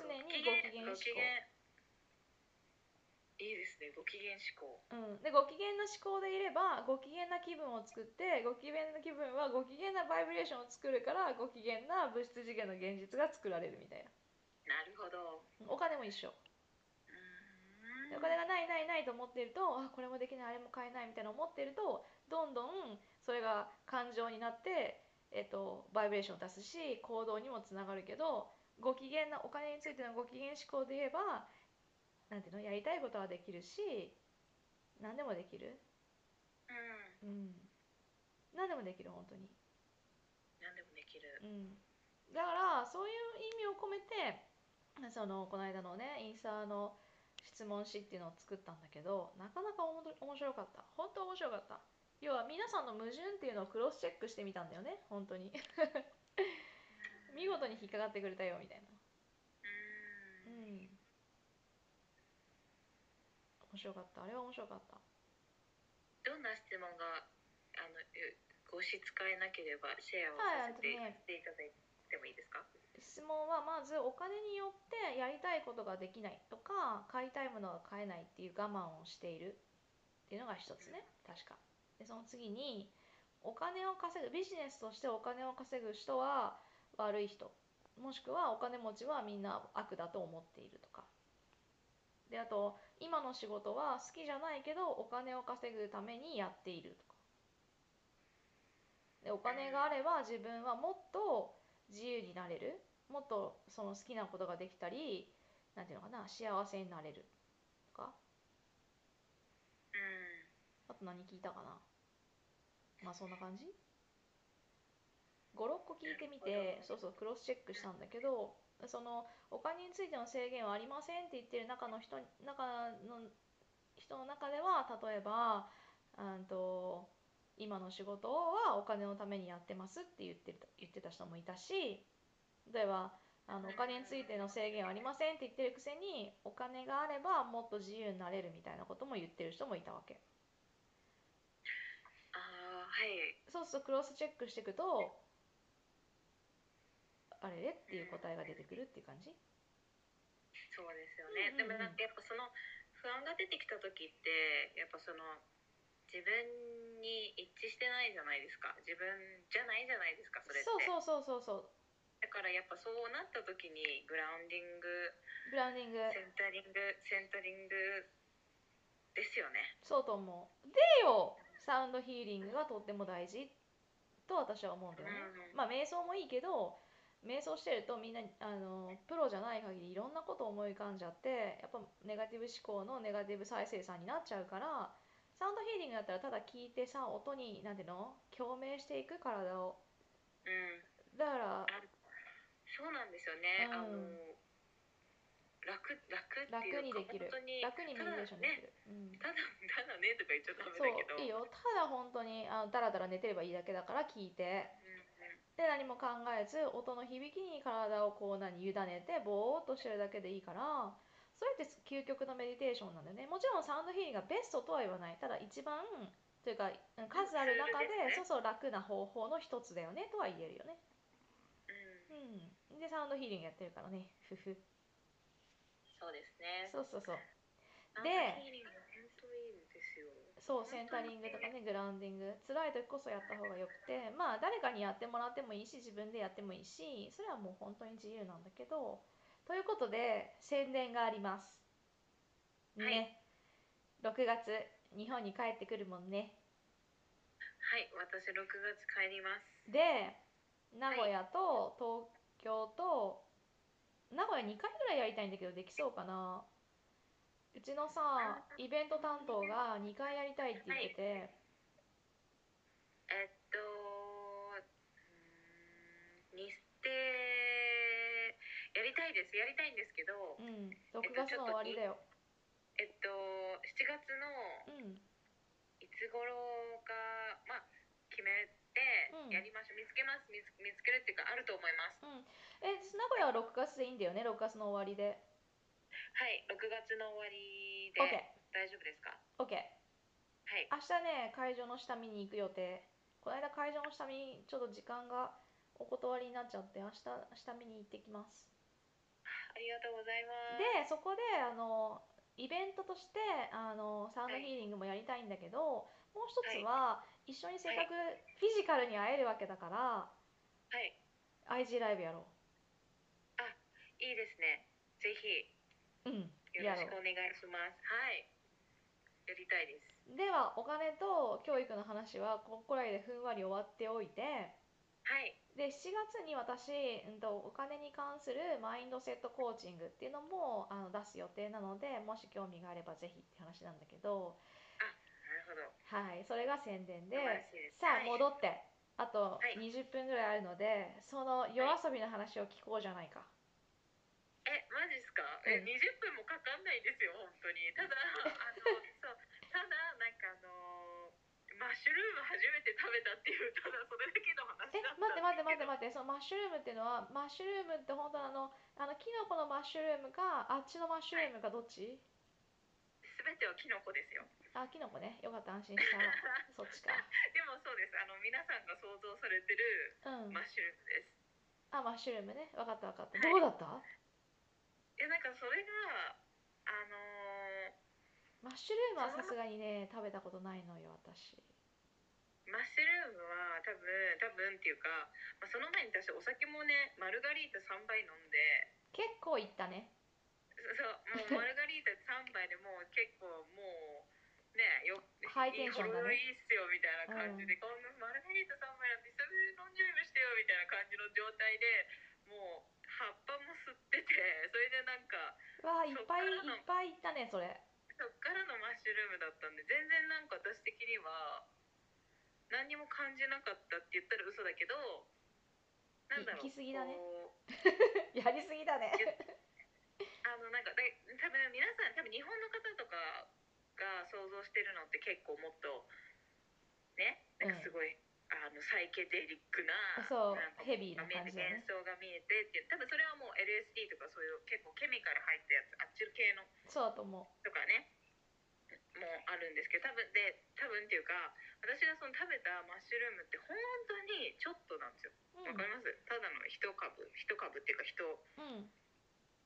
常にご機嫌思考
いいですねご機嫌思考
うん、でご機嫌な思考でいればご機嫌な気分を作ってご機嫌な気分はご機嫌なバイブレーションを作るからご機嫌な物質次元の現実が作られるみたい
な。るほど。
なお金も一緒でお金がないないないと思っているとあこれもできないあれも買えないみたいな思っているとどんどんそれが感情になって、えっと、バイブレーションを出すし行動にもつながるけどご機嫌なお金についてのご機嫌思考で言えばなんていうのやりたいことはできるし何でもできる。
うん。
うん。何でもできる本当に。
何でもできる。
うん。だからそういう意味を込めてそのこの間のねインスタの質問紙っていうのを作ったんだけどなかなかおも面白かった。本当面白かった。要は皆さんの矛盾っていうのをクロスチェックしてみたんだよね。本当に。見事に引っかかってくれたよみたいな。
う
うん。ん面白かった。あれは面白かった。
どんな質問があのうご差し支えなければシェアを
はい
させて,、
あのね
していただいてもいいですか？
質問はまずお金によってやりたいことができないとか買いたいものが買えないっていう我慢をしている。っていうのが一つね。確か。でその次にお金を稼ぐビジネスとしてお金を稼ぐ人は悪い人。もしくはお金持ちはみんな悪だと思っているとか。であと今の仕事は好きじゃないけどお金を稼ぐためにやっているとか。でお金があれば自分はもっと自由になれる。もっとその好きなことができたりなんていうのかな幸せになれるとか。
うん。
あと何聞いたかな。まあそんな感じ。56個聞いてみてそうそうクロスチェックしたんだけどそのお金についての制限はありませんって言ってる中の人中の人の中では例えばうんと今の仕事はお金のためにやってますって言ってた言ってた人もいたし例えばあのお金についての制限はありませんって言ってるくせにお金があればもっと自由になれるみたいなことも言ってる人もいたわけ。
ああはい。
そうするとクロスチェックしていくとあれれ？っていう答えが出てくるっていう感じ？
そうですよね、
うんうんうん。
でもなんかやっぱその不安が出てきた時ってやっぱその自分に一致してないじゃないですか。自分じゃないじゃないですかそれって。
そうそうそうそうそう
だからやっぱそうなった時にグラウンディング
グラウンディング。
センタリングセンタリングですよね。
そうと思う。でよサウンドヒーリングがとっても大事。と私は思うんだよね、
うん。
まあ瞑想もいいけど瞑想してるとみんなあのプロじゃない限りいろんなこと思い浮かんじゃってやっぱネガティブ思考のネガティブ再生産になっちゃうからサウンドヒーリングだったらただ聞いてさ音になんていうの？共鳴していく体を。
うん。
だから
そうなんですよね、
うん。
あの楽楽って
楽
いうか
にできる。
本当に
楽にメディテーションできる、うん。
ただただねとか言っちゃダメ
そ
だけど。
ういいよ。ただ本当にあのだらだら寝てればいいだけだから聞いて。で何も考えず音の響きに体をこう何委ねてぼーっとしてるだけでいいからそれって究極のメディテーションなんだよね。もちろんサウンドヒーリングがベストとは言わない。ただ一番というかうん数ある中で
ね。
そうそう楽な方法の一つだよねとは言えるよね。
うん。
うんでサウンドヒーリングやってるからね。ふふ。
そうですね。
そうそうそう。でそうセンタリングとかねグラウンディング。辛い時こそやった方がよくてまあ誰かにやってもらってもいいし自分でやってもいいしそれはもう本当に自由なんだけど。ということで宣伝があります。ね、6月日本に帰ってくるもんね。
はい私6月帰ります。
で名古屋と東京と名古屋2回ぐらいやりたいんだけどできそうかな。うちのさイベント担当が2回やりたいって言ってて、
えっと日程やりたいです。やりたいんですけど
うん6月の終わりだよ。
えっと7月の
うん。
いつ頃かまあ決めやりましょう、見つけます。見つ見つけるっていうかあると思います。
うん、え名古屋は6月でいいんだよね？6月の終わりで。
はい。6月の終わりで
OK
大丈夫ですか
？OK
はい。
明日ね会場の下見に行く予定。この間会場の下見ちょっと時間がお断りになっちゃって明日下見に行ってきます。
ありがとうございます。
でそこであのイベントとしてあのサウンドヒーリングもやりたいんだけど、もう一つは一緒にせっかくフィジカルに会えるわけだから、
はい。
IG ライブやろ
いいですね。ぜひ
う。うん、
よ
やろ
ろしくお願いします。はい。やりたいです。
う。ではお金と教育の話はここらいでふんわり終わっておいて、
はい。
で7月に私、うん、とお金に関するマインドセットコーチングっていうのもあの出す予定なのでもし興味があればぜひって話なんだけど。はい、それが宣伝で
です
さあ
はい
戻ってあと
はい
20分ぐらいあるのでその夜遊びの話を聞こうじゃないか。
え、マジですか？え、
うん
20分もかかんないですよ、本当に。ただ、あの、そう、ただ、なんか、あのマッシュルーム初めて食べたっていう、ただそれだけの話
え
だった
待って待って待って
って。
待ってそのマッシュルームっていうのはマッシュルームって本当あのあのキノコのマッシュルームかあっちのマッシュルームかどっち？
すべてはキノコですよ。
あキノコね。よかった安心した。そっちか。
でも、そうです。あの、皆さんが想像されてる
うん。
マッシュルームです。
あマッシュルームね。分かった分かった。
はい。
どうだった？
いや、なんか、それが、あのー
マッシュルームはさすがにね食べたことないのよ私。
マッシュルームは多分多分っていうか、まあ、その前に私お酒もねマルガリータ3杯飲んで
結構いったね。
そそうもうマルガリータ3杯でもう結構もうねよ
ハイテンションだね。
いいっすよみたいな感じで、こんなマルガリータ3杯なんて久々に飲んじゃいましたよみたいな感じの状態でもう葉っぱも吸ってて それでなんか
うわいっぱいいっぱいいったねそれ。
そっからのマッシュルームだったんで全然なんか私的には何にも感じなかったって言ったら嘘だけどなんだろう
行き過ぎだね。
こう
やりすぎだね。
あのなんかで多分皆さん多分日本の方とかが想像してるのって結構もっとねなんかすごい、あのサイケデリックな
そう
なんか
ヘビーな感じだね。
幻想が見えてって多分それはもう LSD とかそういう結構ケミカル入ったやつあっち系の
そうだと思
とかねもあるんですけど多分で多分っていうか私がその食べたマッシュルームって本当にちょっとなんですよ。
う
わかります？ただの一株一株っていうか一
うん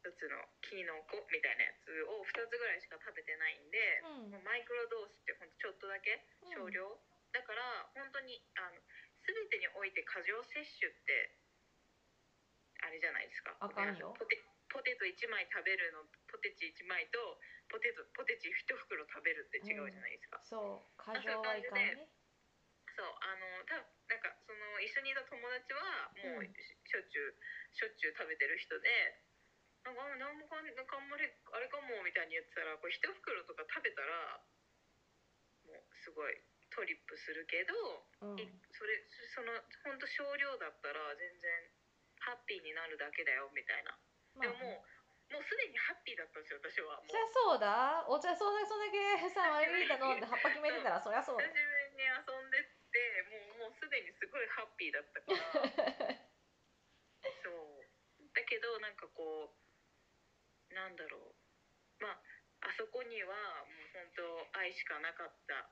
うん
一つのキノコみたいなやつを2つぐらいしか食べてないんで、
うん。
もうマイクロドースってほんとちょっとだけ少量、だから本当にあの全てにおいて過剰摂取ってあれじゃないですか。
あかんよ。
ポテポテト1枚食べるのポテチ1枚とポテトポテチ1袋食べるって違うじゃないですか、
そう。過剰はいかんね。
そうあのたなんかその一緒にいた友達はもうしょっちゅうしょっちゅう食べてる人でなんかあなんもかんなんかあんまりあれかもみたいに言ってたらこれ一袋とか食べたらもうすごいトリップするけど、
うん。
いそれその本当少量だったら全然ハッピーになるだけだよみたいな、
まあ。
でももうもうすでにハッピーだったんですよ私は。もう。
そりゃそうだ。お茶そんだそんだけさマルゲリータ飲んで葉っぱ決めてたらそりゃそうだ
久しぶりに遊んでってもうもうすでにすごいハッピーだったから。そう。だけどなんかこうなんだろう。まああそこにはもう本当愛しかなかった。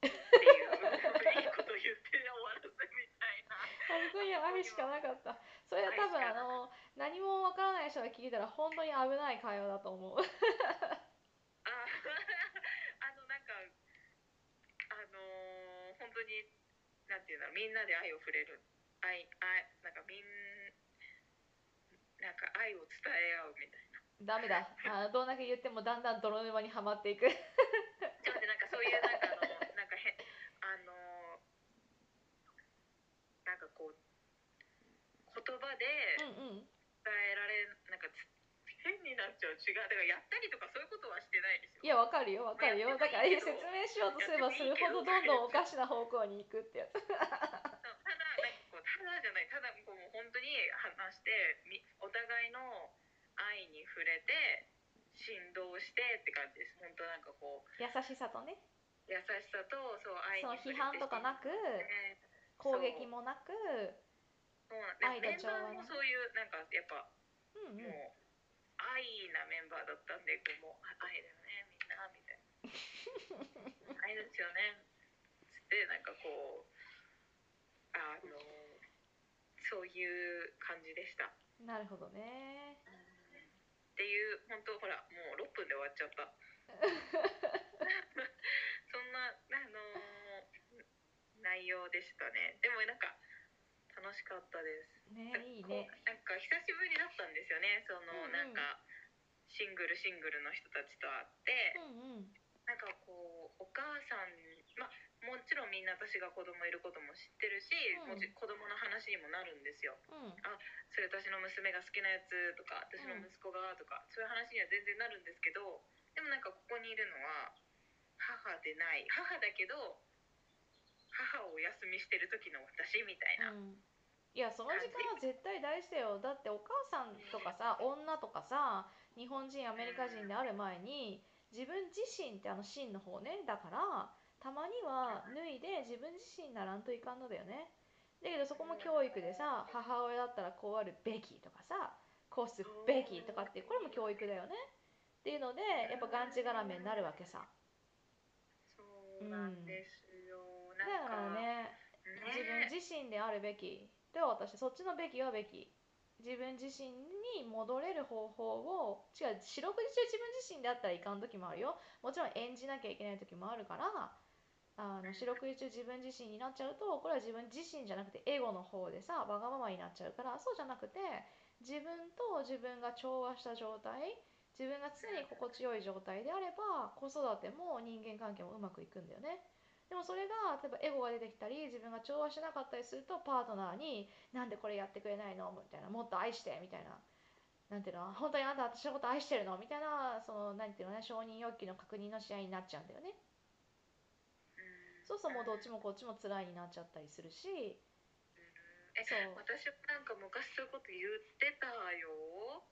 っていういいこと言って終わらせみたいな。
本当に愛しかなかった。それは多分あの何もわからない人が聞いたら本当に危ない会話だと思う。
ああのなんかあのー本当になんていうんだろう。みんなで愛を触れる。愛愛なんかみんなんか愛を伝え合うみたいな
ダメだ。あどんだけ言ってもだんだん泥沼にはまっていく。
ちょっと待ってなんかそういうなんかあのなんかへあのなんかこう言葉で
うんうん。
伝えられなんかつ変になっちゃう違う。だからやったりとかそういうことはしてないですよ。
いやわかるよわかるよ。だから説明しようとすればするほどどんどんおかしな方向に行くってやつ
そうただなんかこうただじゃないただこうもう本当に話してみお互いの愛に触れて振動してって感じです。本当なんかこう
優しさとね。
優しさとそう愛
その
に触れて
批判とかなく
ね
攻撃もなく
そう。なん
愛と
メンバ
調和の
ーもそういうなんかやっぱ
うんうん。
もう愛なメンバーだったんでこうもうあ愛だよねみんなみたいな。愛ですよねつってなんかこうあのそういう感じでした。
なるほどね
っていう本当ほらもう6分で終わっちゃった。そんなあのー内容でしたね。でもなんか楽しかったです。
ねいいね。
なんか久しぶりだったんですよね。その、
うんうん。
なんかシングルシングルの人たちと会って、
うんうん。
なんかこうお母さんまあもちろんみんな私が子供いることも知ってるし、
うん。
もち子供の話にもなるんですよ。
うん。
それ私の娘が好きなやつとか私の息子がとか、そういう話には全然なるんですけどでもなんかここにいるのは母でない。母だけど母をお休みしてる時の私みたいな、
うん。いやその時間は絶対大事だよ。だってお母さんとかさ女とかさ日本人アメリカ人である前に自分自身ってあの真の方ねだからたまには脱いで自分自身にならんといかんのだよね。だけどそこも教育でさ母親だったらこうあるべきとかさこうすべきとかってこれも教育だよね。っていうのでやっぱがんちがらめになるわけさ。
そうなんですよ、
だからね
ね。
自分自身であるべき。では私そっちのべきはべき。自分自身に戻れる方法を違う四六時中自分自身であったらいかん時もあるよ。もちろん演じなきゃいけない時もあるからあの四六時中自分自身になっちゃうとこれは自分自身じゃなくてエゴの方でさわがままになっちゃうからそうじゃなくて自分と自分が調和した状態自分が常に心地よい状態であれば子育ても人間関係もうまくいくんだよね。でもそれが例えばエゴが出てきたり自分が調和しなかったりするとパートナーに「なんでこれやってくれないの?」みたいな「もっと愛して」みたいな。なんていうの？本当にあんた私のこと愛してるの？みたいなそのなんていうのね承認欲求の確認の試合になっちゃうんだよね
うん
そうするともうどっちもこっちも辛いになっちゃったりするし。
え
そう。
私なんか昔そういうこと言ってたよ。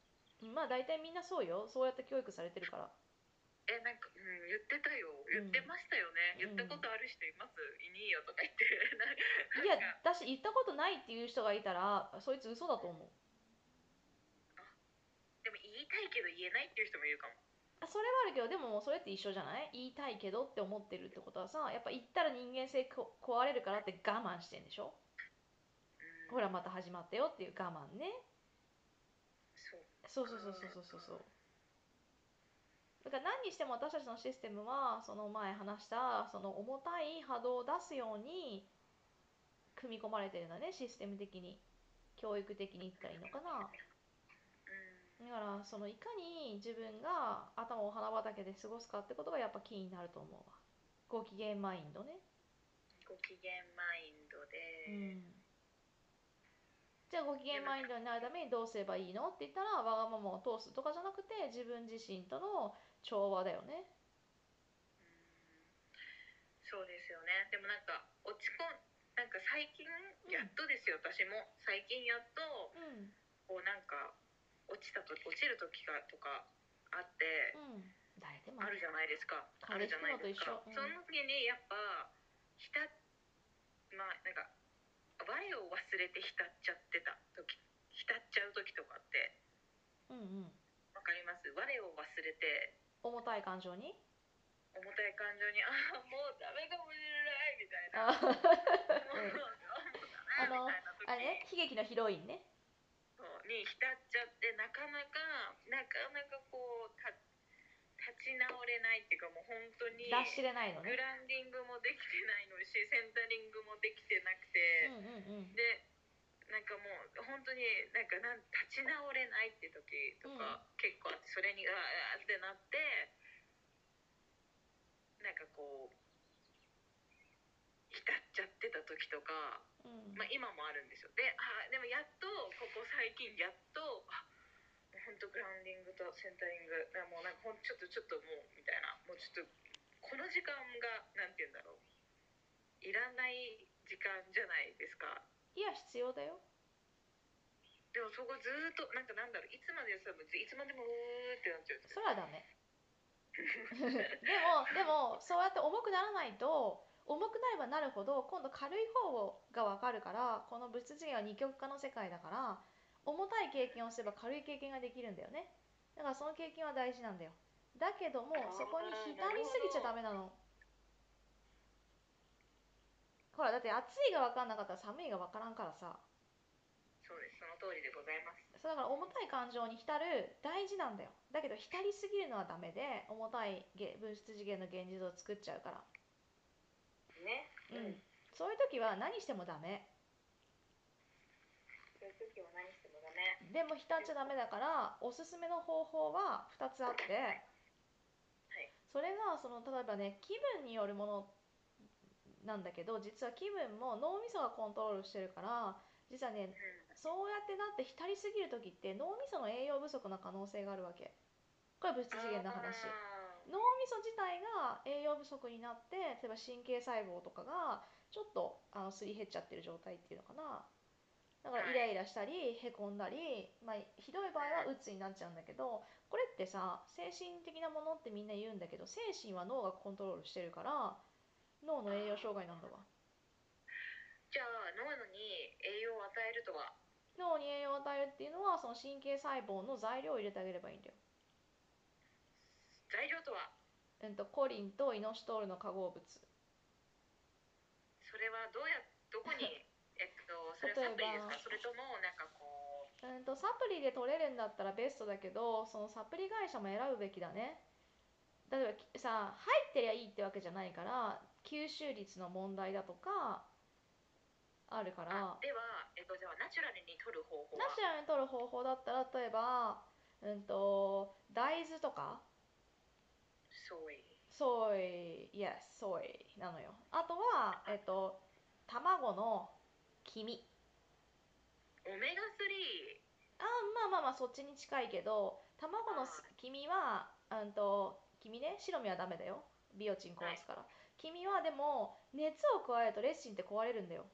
まあ大体みんなそうよ。そうやって教育されてるから。
えなんか、うん、言ってたよ。言ってましたよね、
うん。
言ったことある人います？いねえよとか言って。
いや私言ったことないっていう人がいたらそいつ嘘だと思う。
でも言いたいけど言えないっていう人もいるかも。
あそれはあるけどでもそれって一緒じゃない？言いたいけどって思ってるってことはさやっぱ言ったら人間性こ壊れるからって我慢してんでしょ、ほらまた始まったよっていう我慢ね。
そう
そうそうそうそうそうそう。だから何にしても私たちのシステムはその前話したその重たい波動を出すように組み込まれてるんだねシステム的に。教育的に言ったらいいのかな。だからそのいかに自分が頭を花畑で過ごすかってことがやっぱキーになると思うわ。ご機嫌マインドね。
ご機嫌マインドで、
うん。じゃあご機嫌マインドになるためにどうすればいいのって言ったらわがままを通すとかじゃなくて自分自身との調和だよね。
そうですよね。でもなんか落ち込んなんか最近やっとですよ、私も。最近やっと
うん。
こうなんか落ちたと落ちる時がとかあって、
うん。誰でも
ある。じゃないですか。あ
風
るじゃないですか、
うん。
その時にやっぱひたまあなんか我を忘れて浸っちゃってた時浸っちゃう時とかって
うんうん。
わかります？我を忘れて。
重たい感情に？
重たい感情にああもうダメかもしれないみたいな。
あ のあれね悲劇のヒロインね
に浸っちゃってなかなかなかなかこうた立ち直れないっていうかもう本当に
出しれないのね。
グランディングもできてないのしセンタリングもできてなく
う
て、
んうんうん。
でなんかもう本当になんかなん立ち直れないって時とか結構あってそれにああってなってなんかこう浸っちゃってた時とか、
うん。
まあ、今もあるんですよ。であでもやっとここ最近やっとあ本当グラウンディングとセンタリングもうなんかほんちょっとちょっともうみたいな。もうちょっとこの時間がなんて言うんだろう。いらない時間じゃないですか。
いや必要だよ。
でもそこずーっとなんかなんだろう。いつまでやってたらいつまでもうーってなっちゃうんですよ。
それはダメでもでもそうやって重くならないと重くなればなるほど今度軽い方が分かるからこの物次元は二極化の世界だから重たい経験をすれば軽い経験ができるんだよね。だからその経験は大事なんだよ。だけどもそこに浸りすぎちゃダメなの。ほらだって暑いが分かんなかったら寒いが分からんからさ。
そうです。その通りでございます。
そうだから重たい感情に浸る大事なんだよ。だけど浸りすぎるのはダメで重たいげ物質次元の現実を作っちゃうから
ね。
うん。そういう時は何してもダメ。
そういう時は何してもダメ。
でも浸っちゃダメだからおすすめの方法は2つあって、それがその例えばね気分によるものなんだけど実は気分も脳みそがコントロールしてるから実はね
うん。
そうやってなって浸りすぎる時って脳みその栄養不足の可能性があるわけ。これは物質次元の話脳みそ自体が栄養不足になって例えば神経細胞とかがちょっとあのすり減っちゃってる状態っていうのかな。だから
はい。
イライラしたりへこんだり、まあ、ひどい場合はうつになっちゃうんだけどこれってさ精神的なものってみんな言うんだけど精神は脳がコントロールしてるから脳の栄養障害なんだわ。
じゃあ脳に栄養を与えるとは？
脳に栄養を与えるっていうのはその神経細胞の材料を入れてあげればいいんだよ、
材料とは？
うん、とコリンとイノシトールの化合物。
それはどうやどこに？えっとそれはサプリです
例えば
かそれともなんかこう？
うんとサプリで取れるんだったらベストだけどそのサプリ会社も選ぶべきだね。例えばきさ入ってりゃいいってわけじゃないから吸収率の問題だとかあるから。
あでは、えっと、じゃあナチュラルに取る方法は？
ナチュラルに取る方法だったら例えば、うん、と大豆とかソイ。yes ソイ。なのよ。あとは、えっと、卵の黄身。
オメガ3
あまあまあまあそっちに近いけど卵のす黄身はうんと黄身ね。白身はダメだよ。ビオチン壊すから、黄身はでも熱を加えるとレッシンって壊れるんだよ。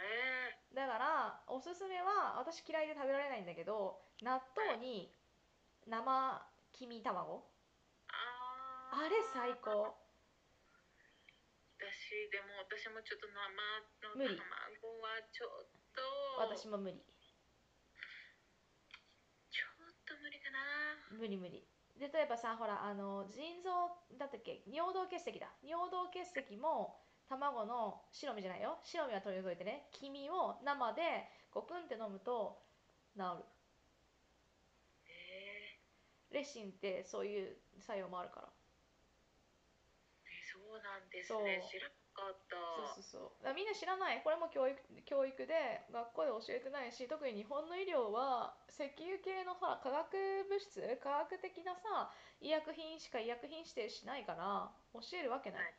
え。
だからおすすめは私嫌いで食べられないんだけど納豆に生黄身卵。
ー、あ
れ最高。
私でも私もちょっと生の
無理。
卵はちょっと
私も無理。
ちょっと無理かな。
無理無理。で例えばさほらあの腎臓だったっけ？尿道結石だ。尿道結石も卵の白身じゃないよ。白身は取り除いてね。黄身を生でゴクンって飲むと治る。
え。
レシンってそういう作用もあるから
そうなんです
そう。
ね知らなかった。
そうそうそう。だみんな知らない。これも教育教育で学校で教えてないし特に日本の医療は石油系のほら化学物質化学的なさ医薬品しか医薬品指定しないから教えるわけない、
はい。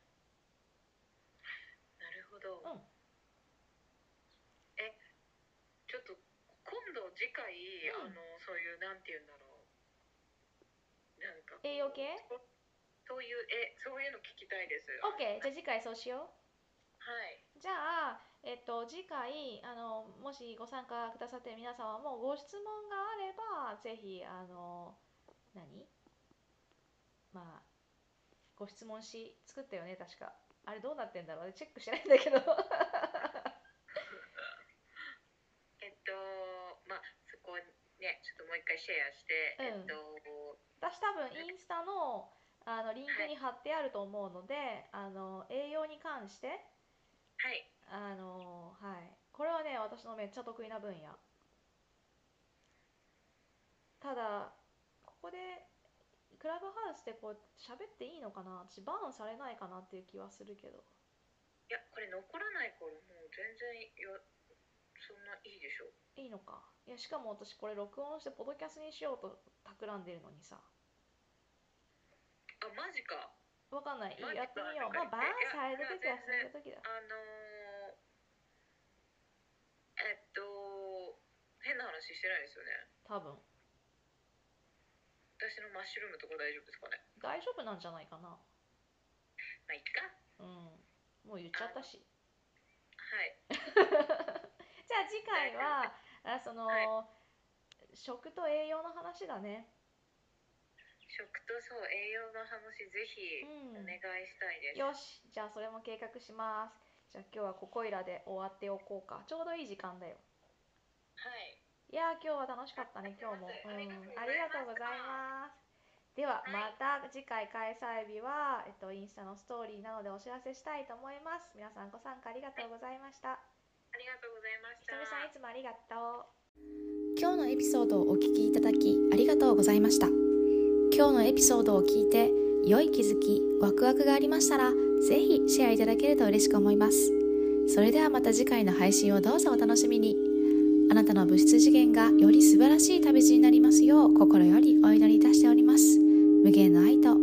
なるほど、
うん。
えちょっと今度次回、
うん。
あのそういうなんて言うんだろう。なんか
栄養系？
そそういうえそういうの聞きたいです。
OK じゃあ次回そうしよ
はい、
うじゃあえっと次回あのもしご参加くださってる皆様もご質問があればぜひあの何？まあご質問し作ったよね確か。あれどうなってんだろう？あれチェックしてないんだけど。
えっとまあそこねちょっともう一回シェアして、
うん。
えっと
私多分インスタのあのリンクに貼ってあると思うので、あの栄養に関して
はい。
あのはい。これはね私のめっちゃ得意な分野。ただここでクラブハウスでこう喋っていいのかな？私バーンされないかなっていう気はするけど。
いやこれ残らないからもう全然よそんないいでしょ。
いいのか。いやしかも私これ録音してポドキャスにしようと企んでるのにさ
あマジか。
わかんない。やってみよう。まあバーンされる時はされる時だ。
あのー、えっと変な話してないですよね。
多分。
私のマッシュルームとか大丈夫ですかね。
大丈夫なんじゃないかな。
まあいっか。
うん。もう言っちゃったし。
はい。
じゃあ次回はあその、
は
食と栄養の話だね
食とそう栄養の話ぜひ
うん。
お願いしたいです、
よし。じゃあそれも計画します。じゃあ今日はここいらで終わっておこうか。ちょうどいい時間だよ。
はい。
いやー今日は楽しかったね今日も、うん、ありがとうございます。では
はい。
また次回開催日は、えっと、インスタのストーリーなどでお知らせしたいと思います。皆さんご参加ありがとうございました。
ありがとうございまし
ひ
た
とみさんいつもありがとう。今日のエピソードをお聞きいただきありがとうございました今日のエピソードを聞いて良い気づきワクワクがありましたらぜひシェアいただけると嬉しく思います。それではまた次回の配信をどうぞお楽しみに。あなたの物質次元がより素晴らしい旅路になりますよう心よりお祈りいたしております。無限の愛と